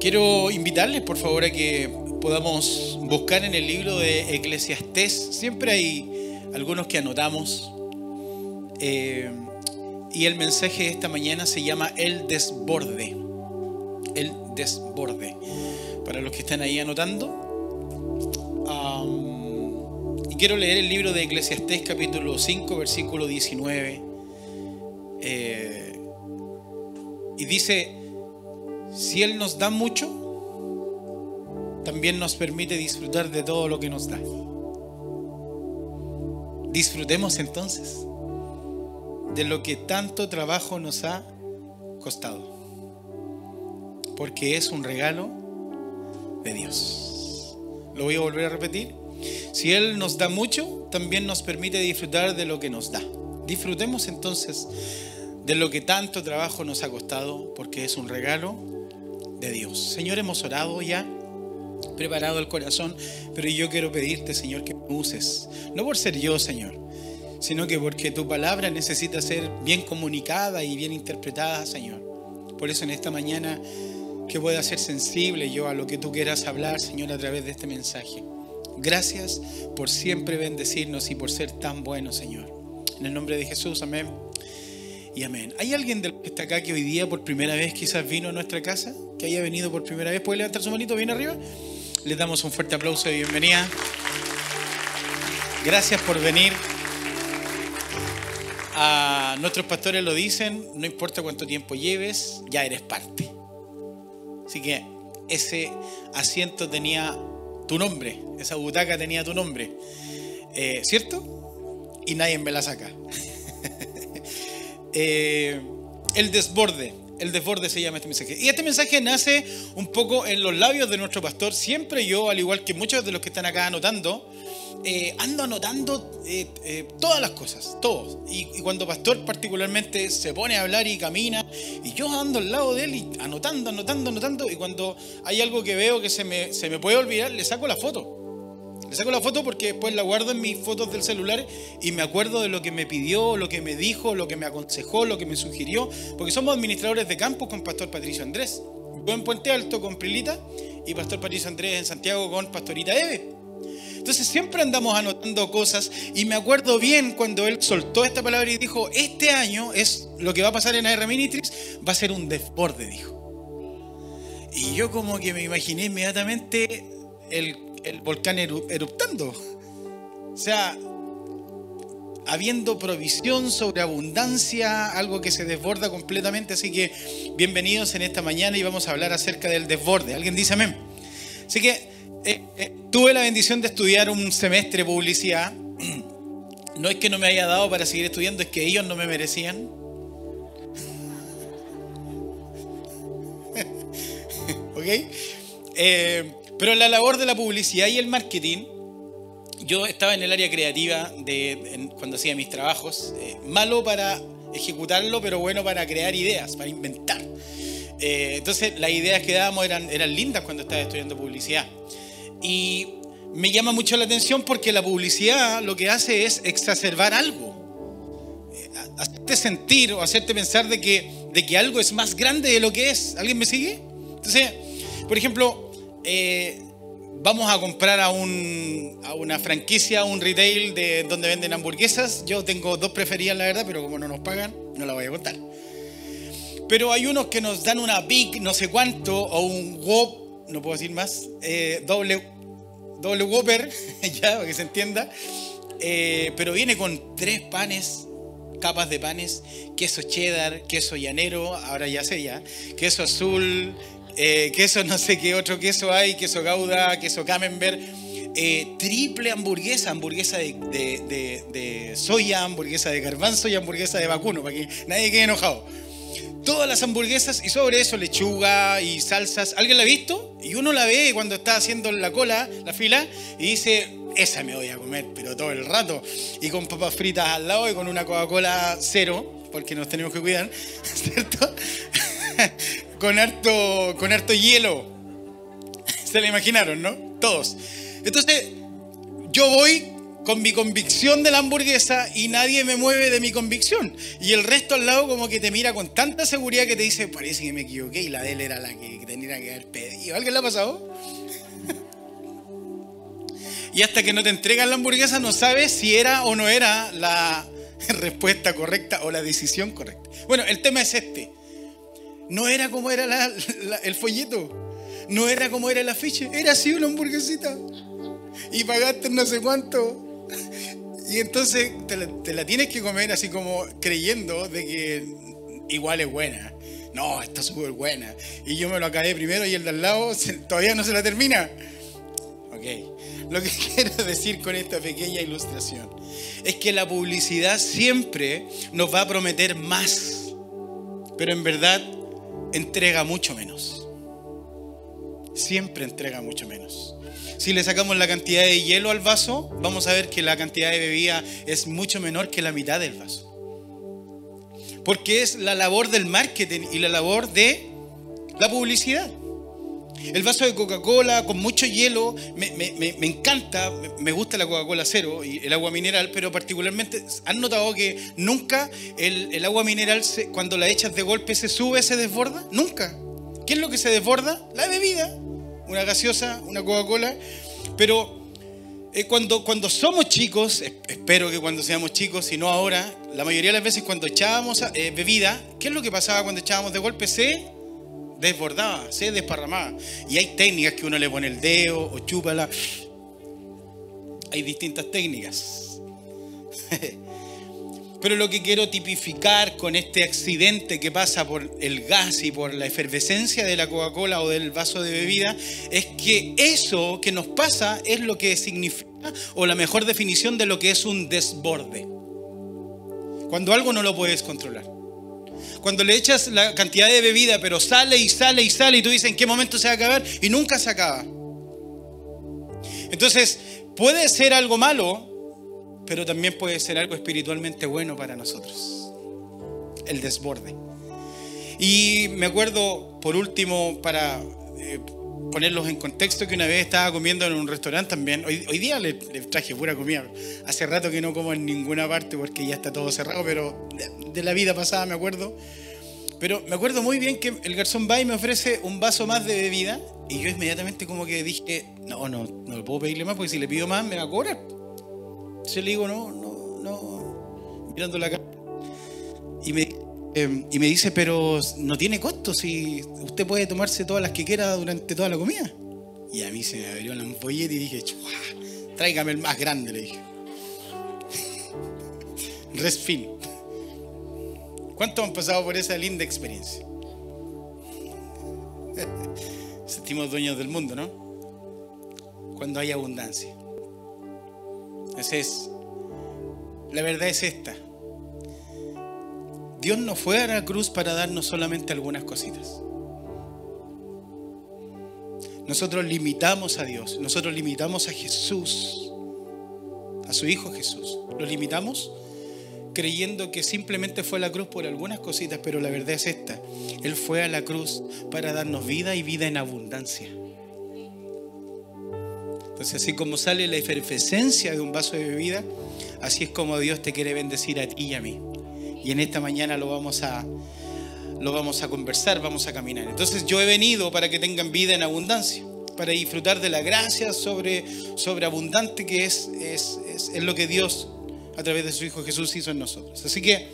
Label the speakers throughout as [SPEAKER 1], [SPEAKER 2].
[SPEAKER 1] Quiero invitarles, por favor, a que podamos buscar en el libro de Eclesiastés. Siempre hay algunos que anotamos. Eh, y el mensaje de esta mañana se llama El desborde. El desborde. Para los que están ahí anotando. y quiero leer el libro de Eclesiastés capítulo 5, versículo 19. Eh, y dice, si Él nos da mucho, también nos permite disfrutar de todo lo que nos da. Disfrutemos entonces de lo que tanto trabajo nos ha costado. Porque es un regalo de Dios. Lo voy a volver a repetir. Si Él nos da mucho, también nos permite disfrutar de lo que nos da. Disfrutemos entonces de lo que tanto trabajo nos ha costado, porque es un regalo de Dios. Señor, hemos orado ya, preparado el corazón, pero yo quiero pedirte, Señor, que me uses. No por ser yo, Señor, sino que porque tu palabra necesita ser bien comunicada y bien interpretada, Señor. Por eso en esta mañana que pueda ser sensible yo a lo que tú quieras hablar, Señor, a través de este mensaje. Gracias por siempre bendecirnos y por ser tan bueno, Señor. En el nombre de Jesús, amén. Amén. ¿Hay alguien que está acá que hoy día por primera vez quizás vino a nuestra casa? Que haya venido por primera vez. ¿Puede levantar su manito bien arriba? Les damos un fuerte aplauso de bienvenida. Gracias por venir. A nuestros pastores lo dicen, no importa cuánto tiempo lleves, ya eres parte. Así que ese asiento tenía tu nombre, esa butaca tenía tu nombre, eh, ¿cierto? Y nadie me la saca. Eh, el desborde. El desborde se llama este mensaje. Y este mensaje nace un poco en los labios de nuestro pastor. Siempre yo, al igual que muchos de los que están acá anotando, eh, ando anotando eh, todas las cosas, todos. Y, cuando pastor particularmente se pone a hablar y camina, y yo ando al lado de él y anotando, anotando, anotando, y cuando hay algo que veo que se me, se me puede olvidar, le saco la foto. Saco la foto porque después la guardo en mis fotos del celular y me acuerdo de lo que me pidió, lo que me dijo, lo que me aconsejó, lo que me sugirió, porque somos administradores de campus con Pastor Patricio Andrés. Yo en Puente Alto con Prilita y Pastor Patricio Andrés en Santiago con Pastorita Eve. Entonces siempre andamos anotando cosas y me acuerdo bien cuando él soltó esta palabra y dijo, este año es lo que va a pasar en AR Ministries, va a ser un desborde, dijo. Y yo como que me imaginé inmediatamente el el volcán eruptando. O sea, habiendo provisión, sobre abundancia, algo que se desborda completamente. Así que bienvenidos en esta mañana y vamos a hablar acerca del desborde. ¿Alguien dice amén? Así que eh, eh, tuve la bendición de estudiar un semestre publicidad. No es que no me haya dado para seguir estudiando, es que ellos no me merecían. ¿Ok? Eh, pero la labor de la publicidad y el marketing, yo estaba en el área creativa de, cuando hacía mis trabajos, eh, malo para ejecutarlo, pero bueno para crear ideas, para inventar. Eh, entonces las ideas que dábamos eran, eran lindas cuando estaba estudiando publicidad. Y me llama mucho la atención porque la publicidad lo que hace es exacerbar algo. Eh, hacerte sentir o hacerte pensar de que, de que algo es más grande de lo que es. ¿Alguien me sigue? Entonces, por ejemplo, eh, vamos a comprar a, un, a una franquicia, un retail de donde venden hamburguesas. Yo tengo dos preferidas, la verdad, pero como no nos pagan, no la voy a contar. Pero hay unos que nos dan una Big no sé cuánto o un Whop, no puedo decir más, eh, doble, doble Whopper, ya, para que se entienda. Eh, pero viene con tres panes, capas de panes, queso cheddar, queso llanero, ahora ya sé ya, queso azul, eh, queso no sé qué otro queso hay, queso gouda, queso camembert, eh, triple hamburguesa, hamburguesa de, soya, hamburguesa de garbanzo y hamburguesa de vacuno, para que nadie quede enojado. Todas las hamburguesas y sobre eso lechuga y salsas. ¿Alguien la ha visto? Y uno la ve cuando está haciendo la cola, la fila, y dice, esa me voy a comer, pero todo el rato. Y con papas fritas al lado y con una Coca-Cola cero, porque nos tenemos que cuidar, ¿cierto? Con harto, con harto hielo. Se lo imaginaron, ¿no? Todos. Entonces, yo voy con mi convicción de la hamburguesa y nadie me mueve de mi convicción. Y el resto al lado como que te mira con tanta seguridad que te dice, parece que me equivoqué y la de él era la que tenía que haber pedido. ¿Alguien le ha pasado? y hasta que no te entregan la hamburguesa no sabes si era o no era la respuesta correcta o la decisión correcta. Bueno, el tema es este. No era como era el folleto. No era como era el afiche. Era así una hamburguesita. Y pagaste no sé cuánto. Y entonces te la, tienes que comer así como creyendo de que igual es buena. No, está súper buena. Y yo me lo acabé primero y el de al lado todavía no se la termina. Ok. Lo que quiero decir con esta pequeña ilustración es que la publicidad siempre nos va a prometer más, pero en verdad entrega mucho menos. Siempre entrega mucho menos. Si le sacamos la cantidad de hielo al vaso, vamos a ver que la cantidad de bebida es mucho menor que la mitad del vaso. Porque es la labor del marketing y la labor de la publicidad. El vaso de Coca-Cola con mucho hielo, me, encanta, me gusta la Coca-Cola cero y el agua mineral, pero particularmente, ¿han notado que nunca el, agua mineral, cuando la echas de golpe, se sube, se desborda? Nunca. ¿Qué es lo que se desborda? La bebida. Una gaseosa, una Coca-Cola. Pero eh, cuando, cuando somos chicos, espero que cuando seamos chicos, si no ahora, la mayoría de las veces cuando echábamos eh, bebida, ¿qué es lo que pasaba cuando echábamos de golpe? Se desbordaba, se desparramaba. Y hay técnicas que uno le pone el dedo o chúpala. Hay distintas técnicas. Pero lo que quiero tipificar con este accidente que pasa por el gas y por la efervescencia de la Coca-Cola o del vaso de bebida es que eso que nos pasa es lo que significa o la mejor definición de lo que es un desborde. Cuando algo no lo puedes controlar. Cuando le echas la cantidad de bebida, pero sale y sale y sale y tú dices en qué momento se va a acabar y nunca se acaba. Entonces, puede ser algo malo, pero también puede ser algo espiritualmente bueno para nosotros. El desborde. Y me acuerdo, por último, para eh, ponerlos en contexto, que una vez estaba comiendo en un restaurante también. Hoy, día le, traje pura comida. Hace rato que no como en ninguna parte porque ya está todo cerrado, pero de, la vida pasada me acuerdo. Pero me acuerdo muy bien que el garzón va y me ofrece un vaso más de bebida y yo inmediatamente como que dije, no, no, no puedo pedirle más porque si le pido más me va a cobrar. Le digo, no, no, no, mirando la cara. Y me, em, y me dice, pero no tiene costo si usted puede tomarse todas las que quiera durante toda la comida. Y a mí se me abrió la ampolleta y dije, tráigame el más grande, le dije. Resfin. ¿Cuántos han pasado por esa linda experiencia? Sentimos dueños del mundo, ¿no? Cuando hay abundancia. Entonces, la verdad es esta. Dios no fue a la cruz para darnos solamente algunas cositas. Nosotros limitamos a Dios, nosotros limitamos a Jesús, a su Hijo Jesús. Lo limitamos creyendo que simplemente fue a la cruz por algunas cositas, pero la verdad es esta. Él fue a la cruz para darnos vida y vida en abundancia. Entonces, así como sale la efervescencia de un vaso de bebida, así es como Dios te quiere bendecir a ti y a mí. Y en esta mañana lo vamos a, lo vamos a conversar, vamos a caminar. Entonces, yo he venido para que tengan vida en abundancia, para disfrutar de la gracia sobre, sobre abundante que es, es, es, lo que Dios a través de su Hijo Jesús hizo en nosotros. Así que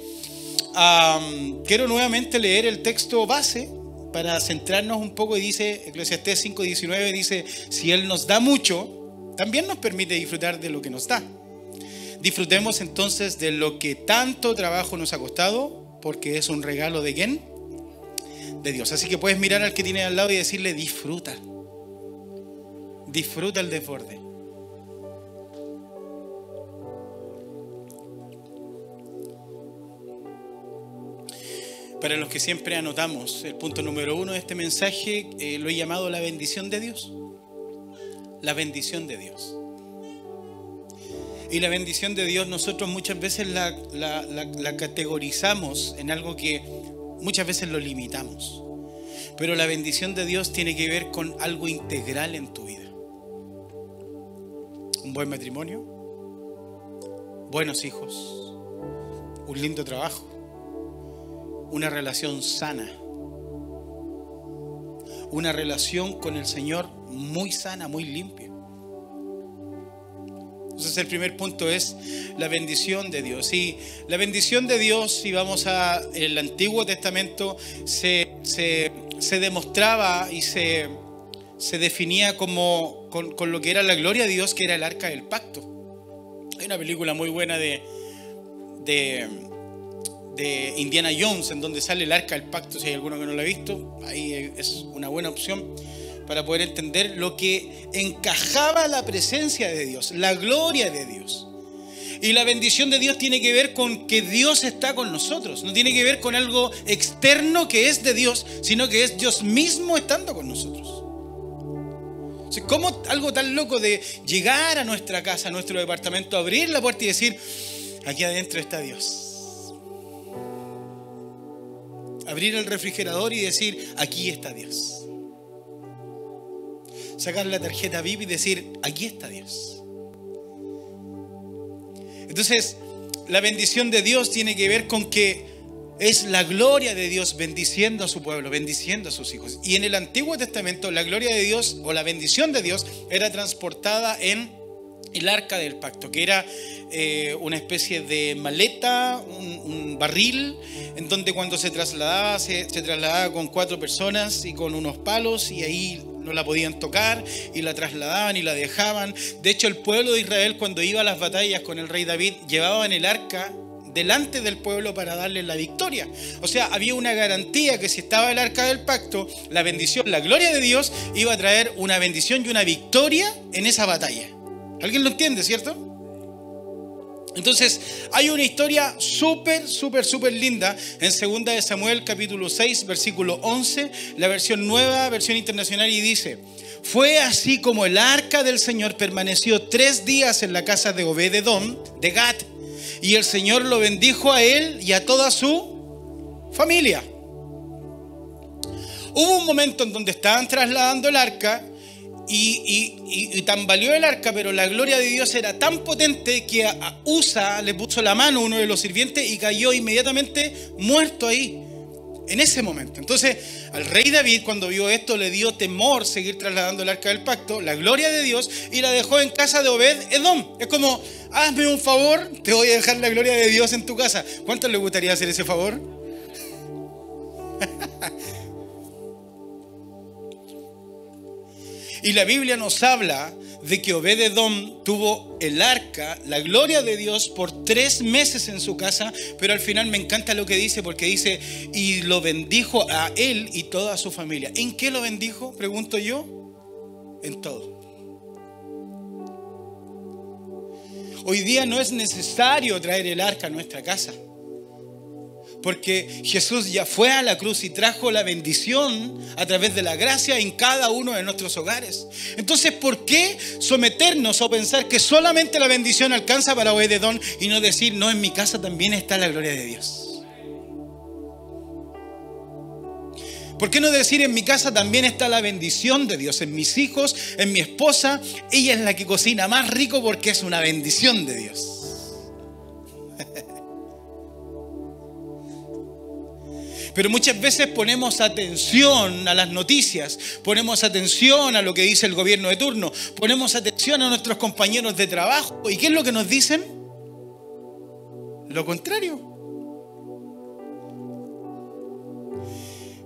[SPEAKER 1] quiero nuevamente leer el texto base para centrarnos un poco y dice, Eclesiastés 5.19 dice, si Él nos da mucho, también nos permite disfrutar de lo que nos da. Disfrutemos entonces de lo que tanto trabajo nos ha costado, porque es un regalo de quién? De Dios. Así que puedes mirar al que tiene al lado y decirle, disfruta. Disfruta el desborde. Para los que siempre anotamos, el punto número uno de este mensaje eh, lo he llamado la bendición de Dios. La bendición de Dios. Y la bendición de Dios nosotros muchas veces la, categorizamos en algo que muchas veces lo limitamos. Pero la bendición de Dios tiene que ver con algo integral en tu vida. Un buen matrimonio, buenos hijos, un lindo trabajo, una relación sana, una relación con el Señor muy sana, muy limpia. Entonces el primer punto es la bendición de Dios. Y la bendición de Dios, si vamos al Antiguo Testamento, se, se, demostraba y se, se definía como con, con, lo que era la gloria de Dios, que era el arca del pacto. Hay una película muy buena de, de, de Indiana Jones, en donde sale el arca del pacto, si hay alguno que no lo ha visto, ahí es una buena opción para poder entender lo que encajaba la presencia de Dios, la gloria de Dios. Y la bendición de Dios tiene que ver con que Dios está con nosotros. No tiene que ver con algo externo que es de Dios, sino que es Dios mismo estando con nosotros. ¿Cómo algo tan loco de llegar a nuestra casa, a nuestro departamento, abrir la puerta y decir, aquí adentro está Dios? Abrir el refrigerador y decir, aquí está Dios sacar la tarjeta VIP y decir, aquí está Dios. Entonces, la bendición de Dios tiene que ver con que es la gloria de Dios bendiciendo a su pueblo, bendiciendo a sus hijos. Y en el Antiguo Testamento la gloria de Dios o la bendición de Dios era transportada en el arca del pacto, que era eh, una especie de maleta, un, barril, en donde cuando se trasladaba, se, se trasladaba con cuatro personas y con unos palos y ahí no la podían tocar y la trasladaban y la dejaban. De hecho, el pueblo de Israel cuando iba a las batallas con el rey David llevaban el arca delante del pueblo para darle la victoria. O sea, había una garantía que si estaba el arca del pacto, la bendición, la gloria de Dios iba a traer una bendición y una victoria en esa batalla. ¿Alguien lo entiende, cierto? Entonces, hay una historia súper, súper, súper linda en 2 de Samuel capítulo 6, versículo 11, la versión nueva, versión internacional, y dice, fue así como el arca del Señor permaneció tres días en la casa de Obededón, de Gat, y el Señor lo bendijo a él y a toda su familia. Hubo un momento en donde estaban trasladando el arca y, y, tambaleó el arca, pero la gloria de Dios era tan potente que a Usa le puso la mano uno de los sirvientes y cayó inmediatamente muerto ahí, en ese momento. Entonces, al rey David, cuando vio esto, le dio temor seguir trasladando el arca del pacto, la gloria de Dios, y la dejó en casa de Obed Edom. Es como, hazme un favor, te voy a dejar la gloria de Dios en tu casa. ¿Cuántos le gustaría hacer ese favor? Y la Biblia nos habla de que Obededón tuvo el arca, la gloria de Dios, por tres meses en su casa, pero al final me encanta lo que dice, porque dice, y lo bendijo a él y toda su familia. ¿En qué lo bendijo? Pregunto yo. En todo. Hoy día no es necesario traer el arca a nuestra casa porque Jesús ya fue a la cruz y trajo la bendición a través de la gracia en cada uno de nuestros hogares. Entonces, ¿por qué someternos o pensar que solamente la bendición alcanza para Obededón y no decir, no, en mi casa también está la gloria de Dios? ¿Por qué no decir en mi casa también está la bendición de Dios? En mis hijos, en mi esposa, ella es la que cocina más rico porque es una bendición de Dios. Pero muchas veces ponemos atención a las noticias, ponemos atención a lo que dice el gobierno de turno, ponemos atención a nuestros compañeros de trabajo. ¿Y qué es lo que nos dicen? Lo contrario.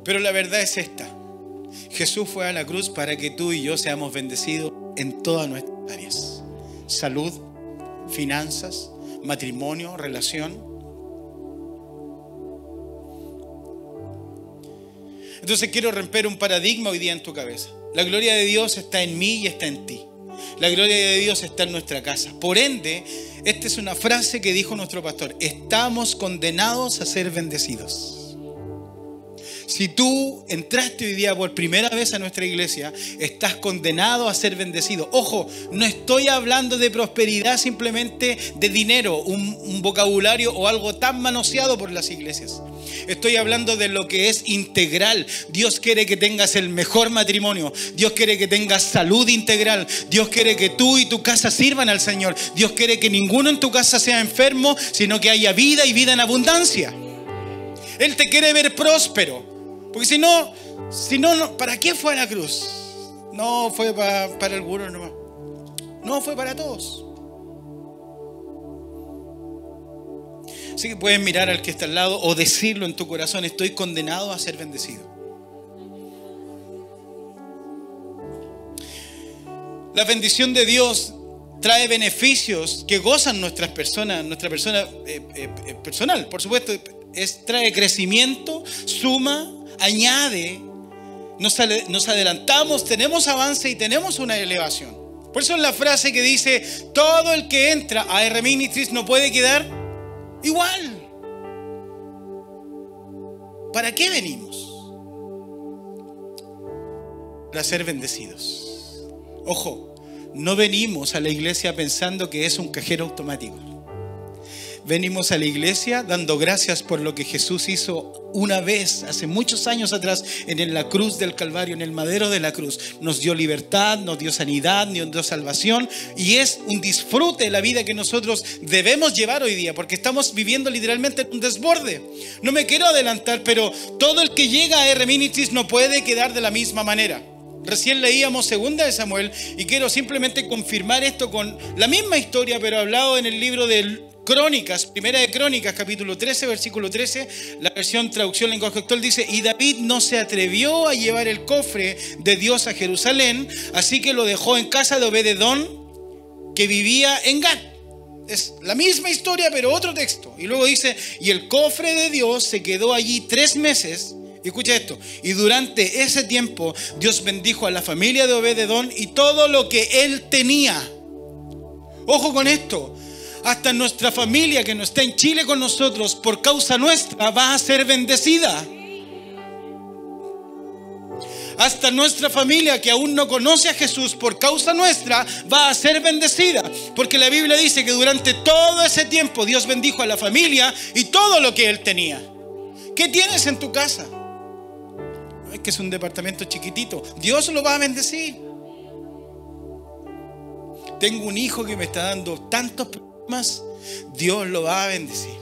[SPEAKER 1] Pero la verdad es esta. Jesús fue a la cruz para que tú y yo seamos bendecidos en todas nuestras áreas. Salud, finanzas, matrimonio, relación. Entonces quiero romper un paradigma hoy día en tu cabeza. La gloria de Dios está en mí y está en ti. La gloria de Dios está en nuestra casa. Por ende, esta es una frase que dijo nuestro pastor. Estamos condenados a ser bendecidos. Si tú entraste hoy día por primera vez a nuestra iglesia, estás condenado a ser bendecido. Ojo, no estoy hablando de prosperidad simplemente de dinero, un, un vocabulario o algo tan manoseado por las iglesias. Estoy hablando de lo que es integral. Dios quiere que tengas el mejor matrimonio. Dios quiere que tengas salud integral. Dios quiere que tú y tu casa sirvan al Señor. Dios quiere que ninguno en tu casa sea enfermo, sino que haya vida y vida en abundancia. Él te quiere ver próspero. Porque si no, si no, ¿para qué fue a la cruz? No fue para, algunos nomás. No, fue para todos. Así que puedes mirar al que está al lado o decirlo en tu corazón, estoy condenado a ser bendecido. La bendición de Dios trae beneficios que gozan nuestras personas, nuestra persona eh, eh, eh, personal, por supuesto, es, trae crecimiento, suma, añade, nos, adelantamos, tenemos avance y tenemos una elevación. Por eso es la frase que dice, todo el que entra a R no puede quedar igual. ¿Para qué venimos? Para ser bendecidos. Ojo, no venimos a la iglesia pensando que es un cajero automático. Venimos a la iglesia dando gracias por lo que Jesús hizo una vez, hace muchos años atrás, en la cruz del Calvario, en el madero de la cruz. Nos dio libertad, nos dio sanidad, nos dio salvación y es un disfrute de la vida que nosotros debemos llevar hoy día, porque estamos viviendo literalmente un desborde. No me quiero adelantar, pero todo el que llega a R Ministries no puede quedar de la misma manera. Recién leíamos segunda de Samuel y quiero simplemente confirmar esto con la misma historia, pero hablado en el libro de Crónicas, primera de Crónicas, capítulo 13, versículo 13, la versión traducción lenguaje actual dice, y David no se atrevió a llevar el cofre de Dios a Jerusalén, así que lo dejó en casa de Obededón, que vivía en Gat. Es la misma historia, pero otro texto. Y luego dice, y el cofre de Dios se quedó allí tres meses escucha esto. Y durante ese tiempo Dios bendijo a la familia de Obededón y todo lo que él tenía. Ojo con esto. Hasta nuestra familia que no está en Chile con nosotros por causa nuestra va a ser bendecida. Hasta nuestra familia que aún no conoce a Jesús por causa nuestra va a ser bendecida. Porque la Biblia dice que durante todo ese tiempo Dios bendijo a la familia y todo lo que él tenía. ¿Qué tienes en tu casa? es que es un departamento chiquitito. Dios lo va a bendecir. Tengo un hijo que me está dando tantos Dios lo va a bendecir.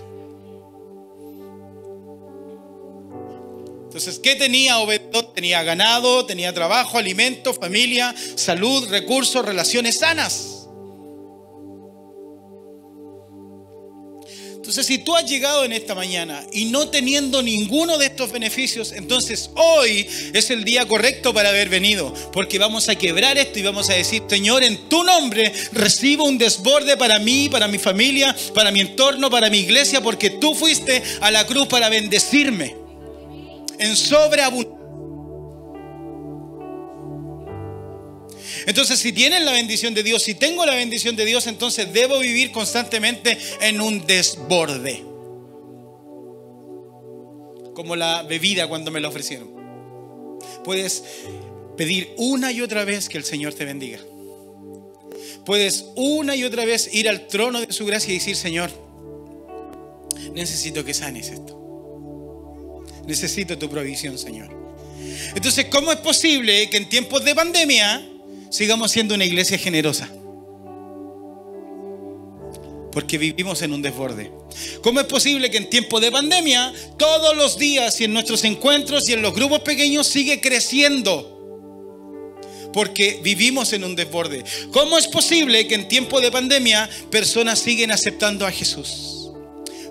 [SPEAKER 1] Entonces, ¿qué tenía Obededón? Tenía ganado, tenía trabajo, alimento, familia, salud, recursos, relaciones sanas. Entonces, si tú has llegado en esta mañana y no teniendo ninguno de estos beneficios, entonces hoy es el día correcto para haber venido, porque vamos a quebrar esto y vamos a decir, Señor, en tu nombre recibo un desborde para mí, para mi familia, para mi entorno, para mi iglesia, porque tú fuiste a la cruz para bendecirme en sobreabundancia. Entonces, si tienen la bendición de Dios, si tengo la bendición de Dios, entonces debo vivir constantemente en un desborde. Como la bebida cuando me la ofrecieron. Puedes pedir una y otra vez que el Señor te bendiga. Puedes una y otra vez ir al trono de su gracia y decir, Señor, necesito que sanes esto. Necesito tu provisión, Señor. Entonces, ¿cómo es posible que en tiempos de pandemia sigamos siendo una iglesia generosa. Porque vivimos en un desborde. ¿Cómo es posible que en tiempo de pandemia, todos los días y en nuestros encuentros y en los grupos pequeños sigue creciendo? Porque vivimos en un desborde. ¿Cómo es posible que en tiempo de pandemia personas siguen aceptando a Jesús?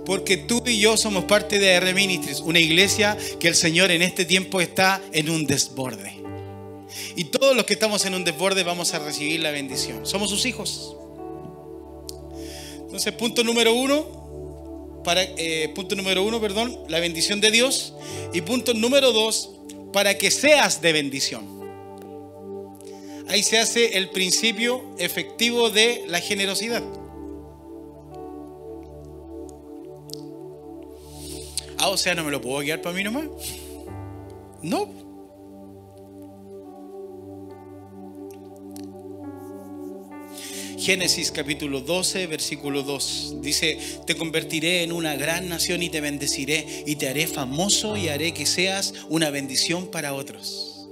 [SPEAKER 1] Porque tú y yo somos parte de R Ministries, una iglesia que el Señor en este tiempo está en un desborde. Y todos los que estamos en un desborde vamos a recibir la bendición. Somos sus hijos. Entonces, punto número uno, para, eh, punto número uno, perdón, la bendición de Dios. Y punto número dos, para que seas de bendición. Ahí se hace el principio efectivo de la generosidad. Ah, o sea, no me lo puedo guiar para mí nomás. No. Génesis capítulo 12, versículo 2. Dice, te convertiré en una gran nación y te bendeciré y te haré famoso y haré que seas una bendición para otros.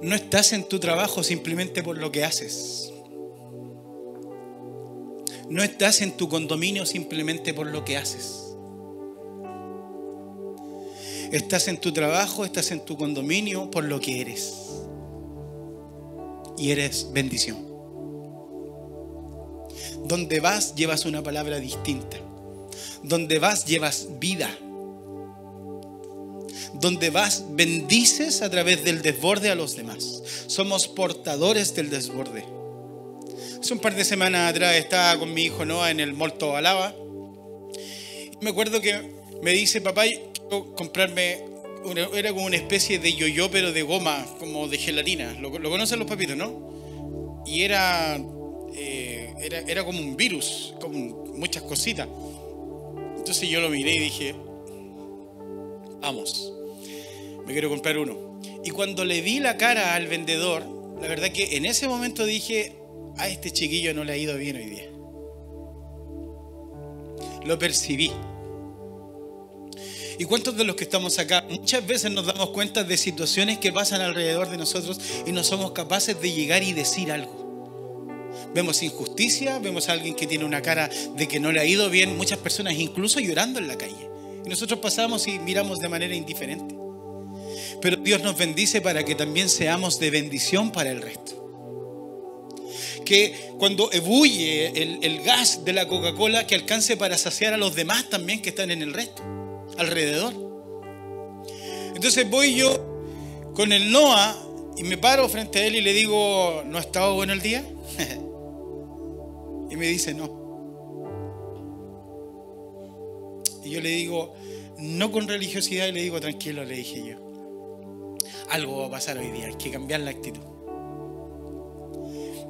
[SPEAKER 1] No estás en tu trabajo simplemente por lo que haces. No estás en tu condominio simplemente por lo que haces. Estás en tu trabajo, estás en tu condominio por lo que eres. Y eres bendición. Donde vas llevas una palabra distinta. Donde vas llevas vida. Donde vas bendices a través del desborde a los demás. Somos portadores del desborde. Hace un par de semanas atrás estaba con mi hijo Noah en el Molto Alaba. Me acuerdo que me dice, papá, quiero comprarme, era como una especie de yo-yo, pero de goma, como de gelatina. Lo, conocen los papitos, ¿no? Y era, eh, era, era como un virus, como muchas cositas. Entonces yo lo miré y dije, vamos, me quiero comprar uno. Y cuando le vi la cara al vendedor, la verdad que en ese momento dije, a este chiquillo no le ha ido bien hoy día. Lo percibí. ¿Y cuántos de los que estamos acá muchas veces nos damos cuenta de situaciones que pasan alrededor de nosotros y no somos capaces de llegar y decir algo? Vemos injusticia, vemos a alguien que tiene una cara de que no le ha ido bien, muchas personas incluso llorando en la calle. Y nosotros pasamos y miramos de manera indiferente. Pero Dios nos bendice para que también seamos de bendición para el resto que cuando ebulle el, gas de la Coca-Cola, que alcance para saciar a los demás también que están en el resto, alrededor. Entonces voy yo con el Noah y me paro frente a él y le digo, ¿no ha estado bueno el día? y me dice, no. Y yo le digo, no con religiosidad, y le digo, tranquilo, le dije yo. Algo va a pasar hoy día, hay que cambiar la actitud.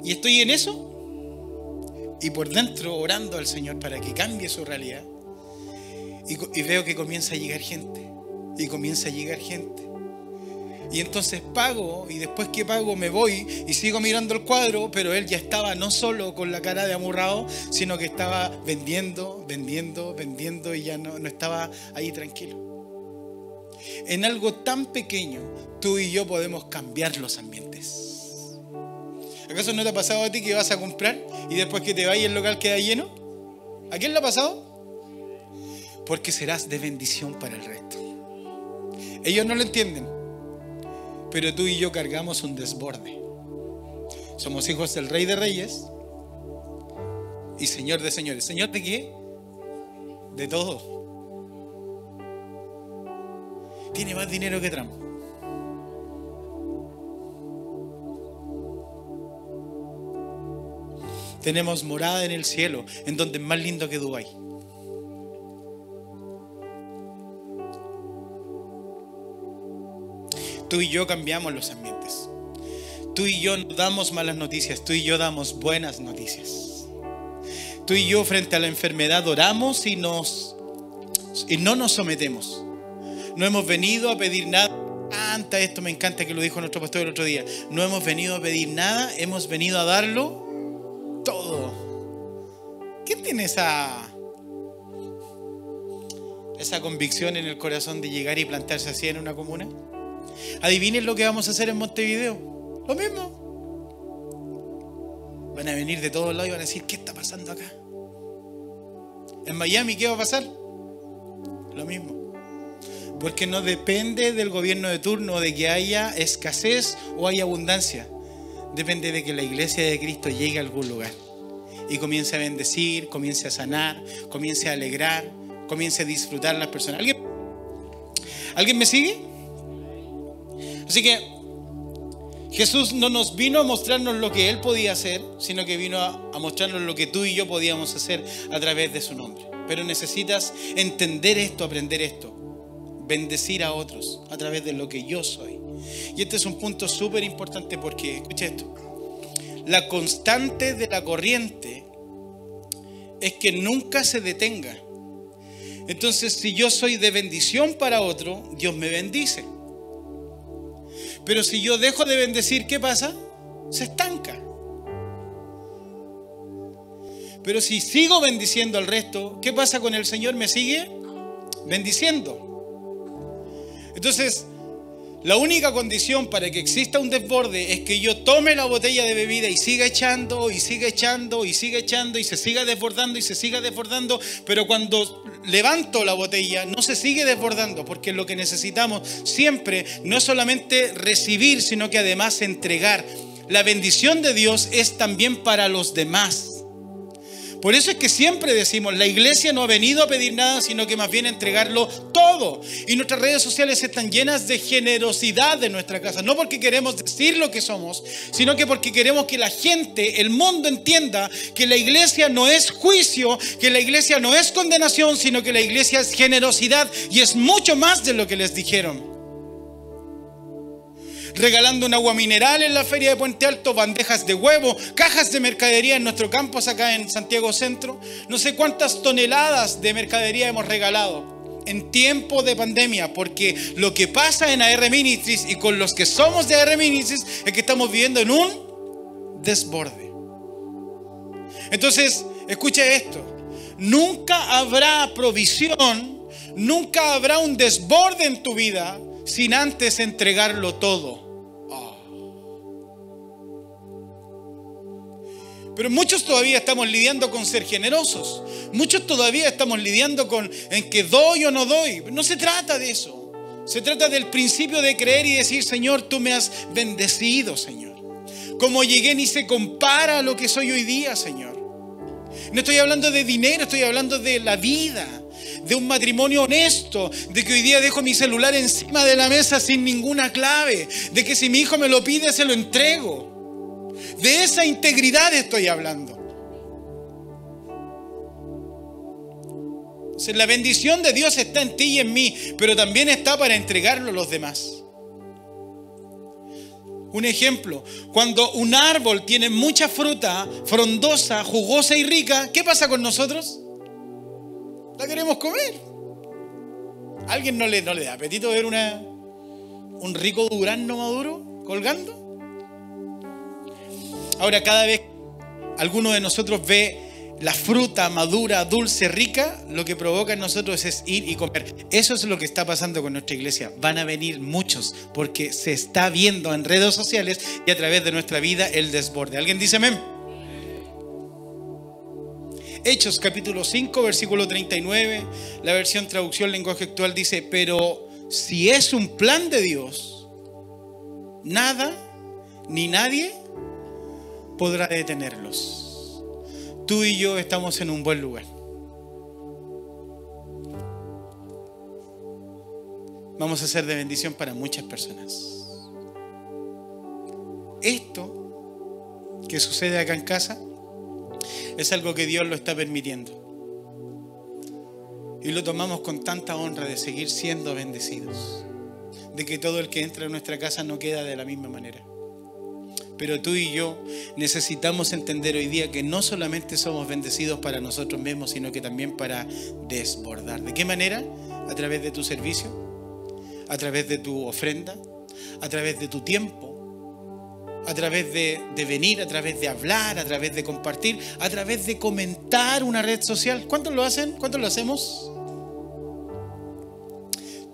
[SPEAKER 1] Y estoy en eso y por dentro orando al Señor para que cambie su realidad. Y, veo que comienza a llegar gente. Y comienza a llegar gente. Y entonces pago y después que pago me voy y sigo mirando el cuadro, pero él ya estaba no solo con la cara de amurrado, sino que estaba vendiendo, vendiendo, vendiendo y ya no, no estaba ahí tranquilo. En algo tan pequeño, tú y yo podemos cambiar los ambientes. ¿Acaso no te ha pasado a ti que vas a comprar y después que te vayas el local queda lleno? ¿A quién le ha pasado? Porque serás de bendición para el resto. Ellos no lo entienden, pero tú y yo cargamos un desborde. Somos hijos del Rey de Reyes y Señor de Señores. ¿Señor de qué? De todo. Tiene más dinero que Trump. Tenemos morada en el cielo, en donde es más lindo que Dubái. Tú y yo cambiamos los ambientes. Tú y yo no damos malas noticias, tú y yo damos buenas noticias. Tú y yo frente a la enfermedad oramos y, nos, y no nos sometemos. No hemos venido a pedir nada. Canta esto, me encanta que lo dijo nuestro pastor el otro día. No hemos venido a pedir nada, hemos venido a darlo todo. ¿Quién tiene esa, esa convicción en el corazón de llegar y plantarse así en una comuna? Adivinen lo que vamos a hacer en Montevideo. Lo mismo. Van a venir de todos lados y van a decir, ¿qué está pasando acá? En Miami, ¿qué va a pasar? Lo mismo. Porque no depende del gobierno de turno de que haya escasez o haya abundancia depende de que la iglesia de Cristo llegue a algún lugar y comience a bendecir, comience a sanar, comience a alegrar, comience a disfrutar a las personas. ¿Alguien, ¿Alguien me sigue? Así que Jesús no nos vino a mostrarnos lo que Él podía hacer, sino que vino a, mostrarnos lo que tú y yo podíamos hacer a través de su nombre. Pero necesitas entender esto, aprender esto, bendecir a otros a través de lo que yo soy. Y este es un punto súper importante porque, escucha esto, la constante de la corriente es que nunca se detenga. Entonces, si yo soy de bendición para otro, Dios me bendice. Pero si yo dejo de bendecir, ¿qué pasa? Se estanca. Pero si sigo bendiciendo al resto, ¿qué pasa con el Señor? Me sigue bendiciendo. Entonces, la única condición para que exista un desborde es que yo tome la botella de bebida y siga echando y siga echando y siga echando y se siga desbordando y se siga desbordando, pero cuando levanto la botella no se sigue desbordando porque lo que necesitamos siempre no es solamente recibir, sino que además entregar. La bendición de Dios es también para los demás. Por eso es que siempre decimos, la iglesia no ha venido a pedir nada, sino que más bien a entregarlo todo. Y nuestras redes sociales están llenas de generosidad de nuestra casa. No porque queremos decir lo que somos, sino que porque queremos que la gente, el mundo entienda que la iglesia no es juicio, que la iglesia no es condenación, sino que la iglesia es generosidad y es mucho más de lo que les dijeron regalando un agua mineral en la feria de Puente Alto, bandejas de huevo, cajas de mercadería en nuestro campus acá en Santiago Centro. No sé cuántas toneladas de mercadería hemos regalado en tiempo de pandemia, porque lo que pasa en AR Ministries y con los que somos de AR Ministries es que estamos viviendo en un desborde. Entonces, escucha esto, nunca habrá provisión, nunca habrá un desborde en tu vida sin antes entregarlo todo. Pero muchos todavía estamos lidiando con ser generosos. Muchos todavía estamos lidiando con en que doy o no doy. No se trata de eso. Se trata del principio de creer y decir, Señor, tú me has bendecido, Señor. Como llegué ni se compara a lo que soy hoy día, Señor. No estoy hablando de dinero, estoy hablando de la vida, de un matrimonio honesto, de que hoy día dejo mi celular encima de la mesa sin ninguna clave, de que si mi hijo me lo pide, se lo entrego. De esa integridad estoy hablando. la bendición de Dios está en ti y en mí, pero también está para entregarlo a los demás. Un ejemplo, cuando un árbol tiene mucha fruta, frondosa, jugosa y rica, ¿qué pasa con nosotros? La queremos comer. ¿Alguien no le, no le da apetito ver una, un rico durazno maduro colgando? Ahora, cada vez alguno de nosotros ve la fruta madura, dulce, rica, lo que provoca en nosotros es ir y comer. Eso es lo que está pasando con nuestra iglesia. Van a venir muchos porque se está viendo en redes sociales y a través de nuestra vida el desborde. ¿Alguien dice amén? Hechos capítulo 5, versículo 39, la versión traducción lenguaje actual dice, pero si es un plan de Dios, nada ni nadie podrá detenerlos. Tú y yo estamos en un buen lugar. Vamos a ser de bendición para muchas personas. Esto que sucede acá en casa es algo que Dios lo está permitiendo. Y lo tomamos con tanta honra de seguir siendo bendecidos. De que todo el que entra en nuestra casa no queda de la misma manera. Pero tú y yo necesitamos entender hoy día que no solamente somos bendecidos para nosotros mismos, sino que también para desbordar. ¿De qué manera? A través de tu servicio, a través de tu ofrenda, a través de tu tiempo, a través de, venir, a través de hablar, a través de compartir, a través de comentar una red social. ¿Cuántos lo hacen? ¿Cuántos lo hacemos?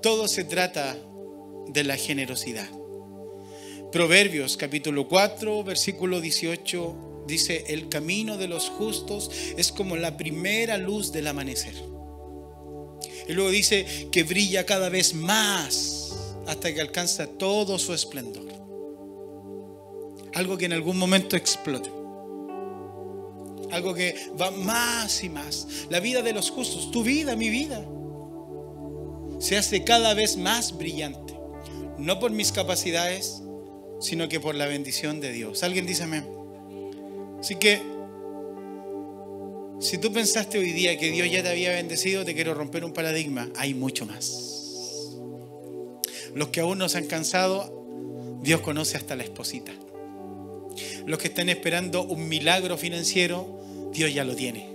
[SPEAKER 1] Todo se trata de la generosidad. Proverbios capítulo 4, versículo 18 dice, el camino de los justos es como la primera luz del amanecer. Y luego dice que brilla cada vez más hasta que alcanza todo su esplendor. Algo que en algún momento explote. Algo que va más y más. La vida de los justos, tu vida, mi vida, se hace cada vez más brillante. No por mis capacidades, sino que por la bendición de Dios. ¿Alguien dice amén? Así que, si tú pensaste hoy día que Dios ya te había bendecido, te quiero romper un paradigma. Hay mucho más. Los que aún no se han cansado, Dios conoce hasta la esposita. Los que están esperando un milagro financiero, Dios ya lo tiene.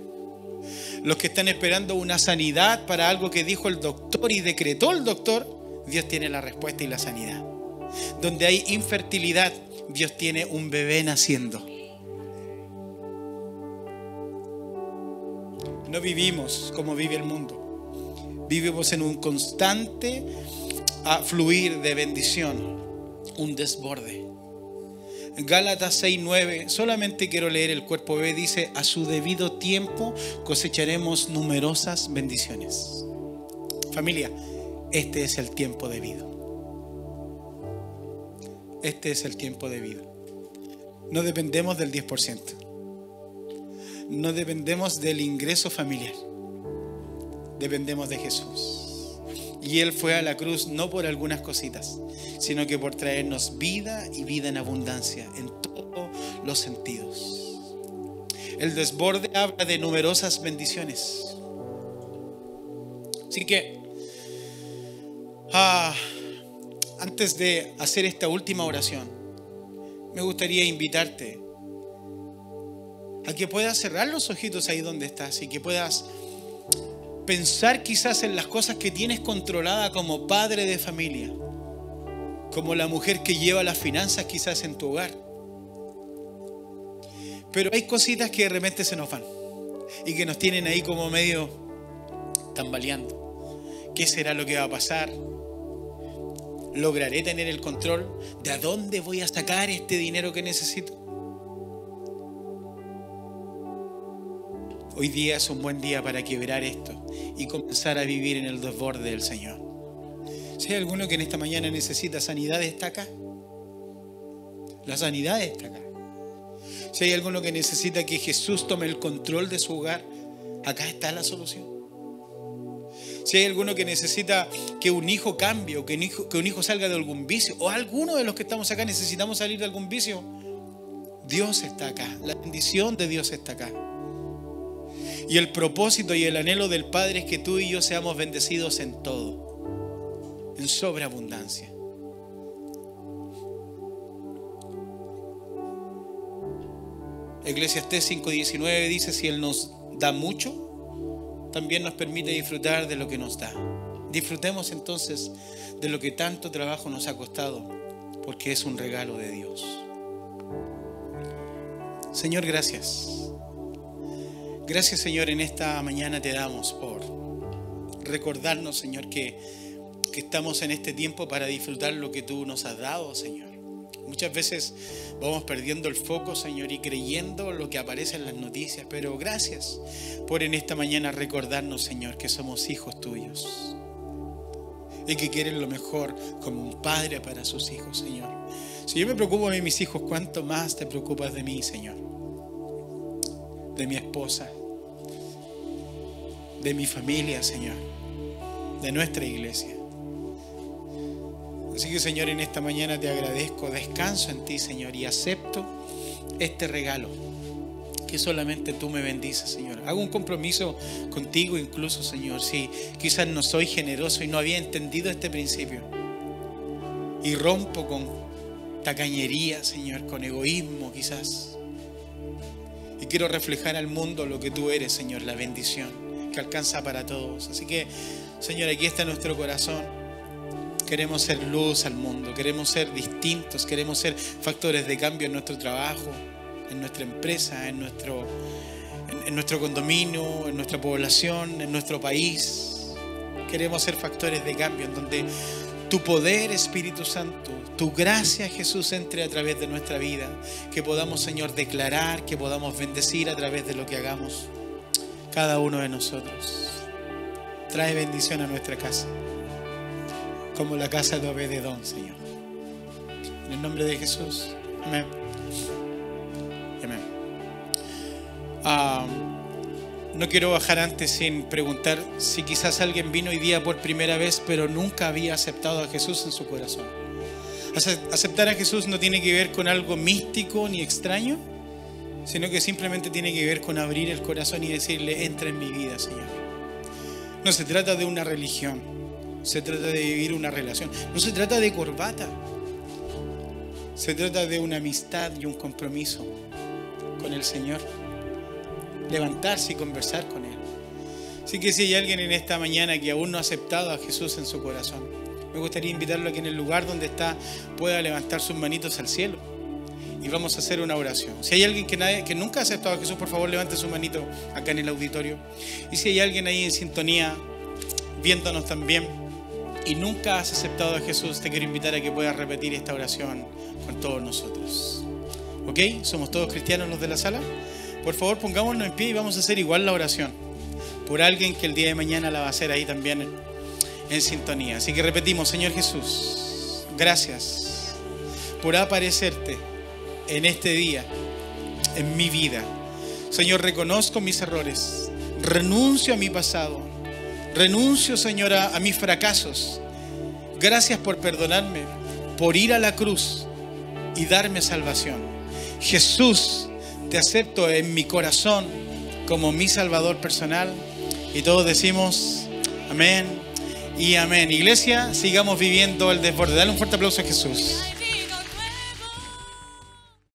[SPEAKER 1] Los que están esperando una sanidad para algo que dijo el doctor y decretó el doctor, Dios tiene la respuesta y la sanidad. Donde hay infertilidad, Dios tiene un bebé naciendo. No vivimos como vive el mundo. Vivimos en un constante fluir de bendición, un desborde. Gálatas 6:9, solamente quiero leer el cuerpo B, dice, a su debido tiempo cosecharemos numerosas bendiciones. Familia, este es el tiempo debido. Este es el tiempo debido. No dependemos del 10%. No dependemos del ingreso familiar. Dependemos de Jesús. Y Él fue a la cruz no por algunas cositas, sino que por traernos vida y vida en abundancia en todos los sentidos. El desborde habla de numerosas bendiciones. Así que, ah, antes de hacer esta última oración, me gustaría invitarte a que puedas cerrar los ojitos ahí donde estás y que puedas pensar quizás en las cosas que tienes controlada como padre de familia, como la mujer que lleva las finanzas quizás en tu hogar. Pero hay cositas que de repente se nos van y que nos tienen ahí como medio tambaleando. ¿Qué será lo que va a pasar? ¿Lograré tener el control de a dónde voy a sacar este dinero que necesito? Hoy día es un buen día para quebrar esto y comenzar a vivir en el desborde del Señor. Si hay alguno que en esta mañana necesita sanidad, está acá. La sanidad está acá. Si hay alguno que necesita que Jesús tome el control de su hogar, acá está la solución. Si hay alguno que necesita que un hijo cambie o que un hijo, que un hijo salga de algún vicio, o alguno de los que estamos acá necesitamos salir de algún vicio, Dios está acá. La bendición de Dios está acá. Y el propósito y el anhelo del Padre es que tú y yo seamos bendecidos en todo, en sobreabundancia. Eclesiastés 5:19 dice, si Él nos da mucho, también nos permite disfrutar de lo que nos da. Disfrutemos entonces de lo que tanto trabajo nos ha costado, porque es un regalo de Dios. Señor, gracias. Gracias Señor, en esta mañana te damos por recordarnos Señor que, que estamos en este tiempo para disfrutar lo que tú nos has dado Señor. Muchas veces vamos perdiendo el foco, Señor, y creyendo lo que aparece en las noticias, pero gracias por en esta mañana recordarnos, Señor, que somos hijos tuyos y que quieren lo mejor como un padre para sus hijos, Señor. Si yo me preocupo de mis hijos, ¿cuánto más te preocupas de mí, Señor? De mi esposa, de mi familia, Señor, de nuestra iglesia. Así que, Señor, en esta mañana te agradezco, descanso en ti, Señor, y acepto este regalo que solamente tú me bendices, Señor. Hago un compromiso contigo incluso, Señor, si quizás no soy generoso y no había entendido este principio. Y rompo con tacañería, Señor, con egoísmo quizás. Y quiero reflejar al mundo lo que tú eres, Señor, la bendición que alcanza para todos. Así que, Señor, aquí está nuestro corazón. Queremos ser luz al mundo, queremos ser distintos, queremos ser factores de cambio en nuestro trabajo, en nuestra empresa, en nuestro, en, nuestro condominio, en nuestra población, en nuestro país. Queremos ser factores de cambio en donde tu poder, Espíritu Santo, tu gracia, Jesús, entre a través de nuestra vida. Que podamos, Señor, declarar, que podamos bendecir a través de lo que hagamos cada uno de nosotros. Trae bendición a nuestra casa, como la casa de Obededón, Señor. En el nombre de Jesús. Amén. Amén. Ah, no quiero bajar antes sin preguntar si quizás alguien vino hoy día por primera vez, pero nunca había aceptado a Jesús en su corazón. Aceptar a Jesús no tiene que ver con algo místico ni extraño sino que simplemente tiene que ver con abrir el corazón y decirle, entra en mi vida, Señor. No se trata de una religión, se trata de vivir una relación, no se trata de corbata, se trata de una amistad y un compromiso con el Señor. Levantarse y conversar con Él. Así que si hay alguien en esta mañana que aún no ha aceptado a Jesús en su corazón, me gustaría invitarlo a que en el lugar donde está pueda levantar sus manitos al cielo. Y vamos a hacer una oración. Si hay alguien que, nadie, que nunca ha aceptado a Jesús, por favor levante su manito acá en el auditorio. Y si hay alguien ahí en sintonía, viéndonos también, y nunca has aceptado a Jesús, te quiero invitar a que puedas repetir esta oración con todos nosotros. ¿Ok? ¿Somos todos cristianos los de la sala? Por favor, pongámonos en pie y vamos a hacer igual la oración. Por alguien que el día de mañana la va a hacer ahí también en sintonía. Así que repetimos, Señor Jesús, gracias por aparecerte en este día, en mi vida. Señor, reconozco mis errores, renuncio a mi pasado, renuncio, Señor, a, mis fracasos. Gracias por perdonarme, por ir a la cruz y darme salvación. Jesús, te acepto en mi corazón como mi Salvador personal. Y todos decimos, amén y amén. Iglesia, sigamos viviendo el desborde. Dale un fuerte aplauso a Jesús.